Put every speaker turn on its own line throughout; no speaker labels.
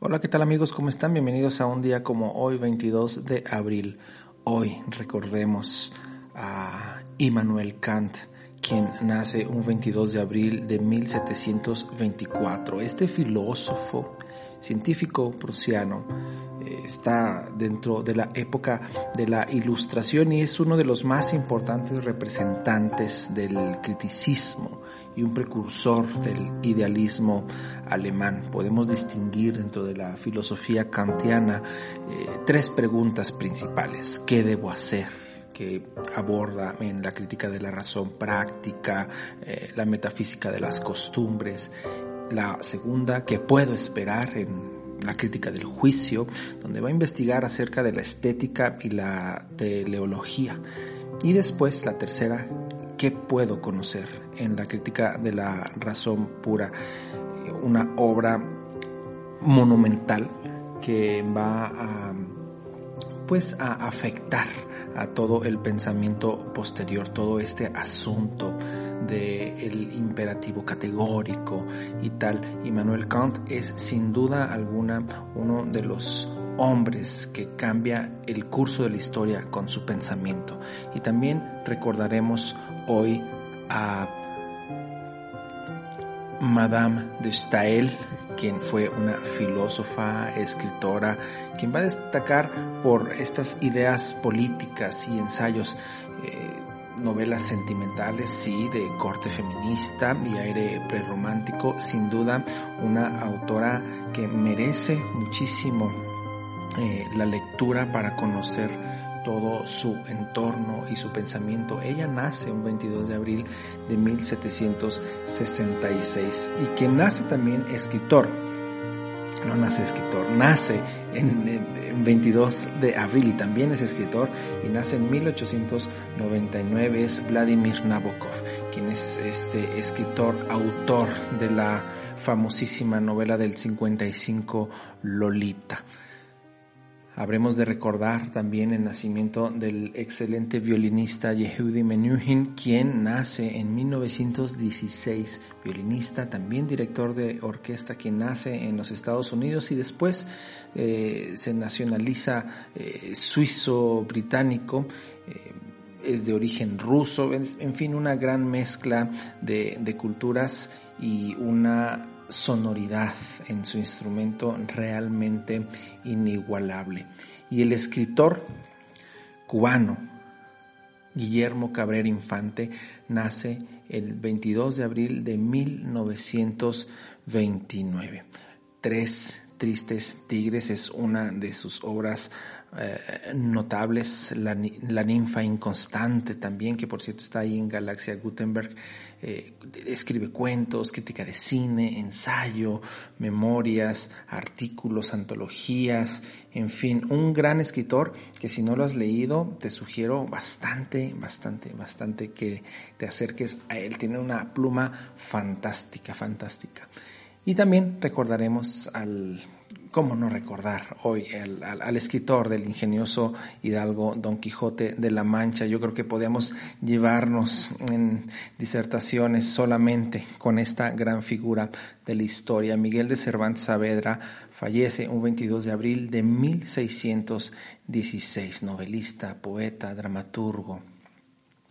Hola, ¿qué tal amigos? ¿Cómo están? Bienvenidos a un día como hoy, 22 de abril. Hoy recordemos a Immanuel Kant, quien nace un 22 de abril de 1724. Este filósofo, científico prusiano, está dentro de la época de la Ilustración y es uno de los más importantes representantes del criticismo y un precursor del idealismo alemán. Podemos distinguir dentro de la filosofía kantiana eh, tres preguntas principales. ¿Qué debo hacer? que aborda en la crítica de la razón práctica, eh, la metafísica de las costumbres. La segunda, ¿qué puedo esperar en la crítica del juicio, donde va a investigar acerca de la estética y la teleología. Y después la tercera, ¿qué puedo conocer en la crítica de la razón pura? Una obra monumental que va a pues a afectar a todo el pensamiento posterior, todo este asunto del imperativo categórico y tal. Immanuel Kant es sin duda alguna uno de los hombres que cambia el curso de la historia con su pensamiento. Y también recordaremos hoy a Madame de Stael, quien fue una filósofa, escritora, quien va a destacar por estas ideas políticas y ensayos, eh, novelas sentimentales, sí, de corte feminista y aire prerromántico, sin duda una autora que merece muchísimo eh, la lectura para conocer todo su entorno y su pensamiento. Ella nace un 22 de abril de 1766 y quien nace también escritor. No nace escritor, nace en, 22 de abril y también es escritor y nace en 1899 es Vladimir Nabokov, quien es este escritor, autor de la famosísima novela del 55 Lolita. Habremos de recordar también el nacimiento del excelente violinista Yehudi Menuhin, quien nace en 1916, violinista, también director de orquesta, quien nace en los Estados Unidos y después eh, se nacionaliza eh, suizo-británico. Eh, es de origen ruso, en fin, una gran mezcla de, de culturas y una sonoridad en su instrumento realmente inigualable. Y el escritor cubano Guillermo Cabrera Infante nace el 22 de abril de 1929. Tres Tristes Tigres es una de sus obras eh, notables, la, ninfa inconstante también, que por cierto está ahí en Galaxia Gutenberg, eh, escribe cuentos, crítica de cine, ensayo, memorias, artículos, antologías, en fin, un gran escritor que si no lo has leído te sugiero bastante, bastante, bastante que te acerques a él. Tiene una pluma fantástica, fantástica. Y también recordaremos al ¿Cómo no recordar hoy al, escritor del ingenioso Hidalgo Don Quijote de la Mancha? Yo creo que podemos llevarnos en disertaciones solamente con esta gran figura de la historia. Miguel de Cervantes Saavedra fallece un 22 de abril de 1616, novelista, poeta, dramaturgo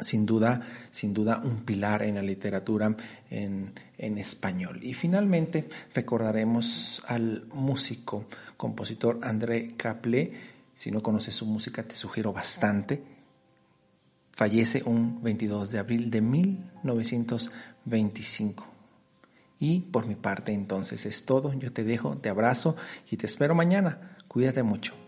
sin duda, sin duda un pilar en la literatura en, español. Y finalmente recordaremos al músico, compositor André Caplé. Si no conoces su música, te sugiero bastante. Fallece un 22 de abril de 1925. Y por mi parte entonces es todo. Yo te dejo, te abrazo y te espero mañana. Cuídate mucho.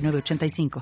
906985.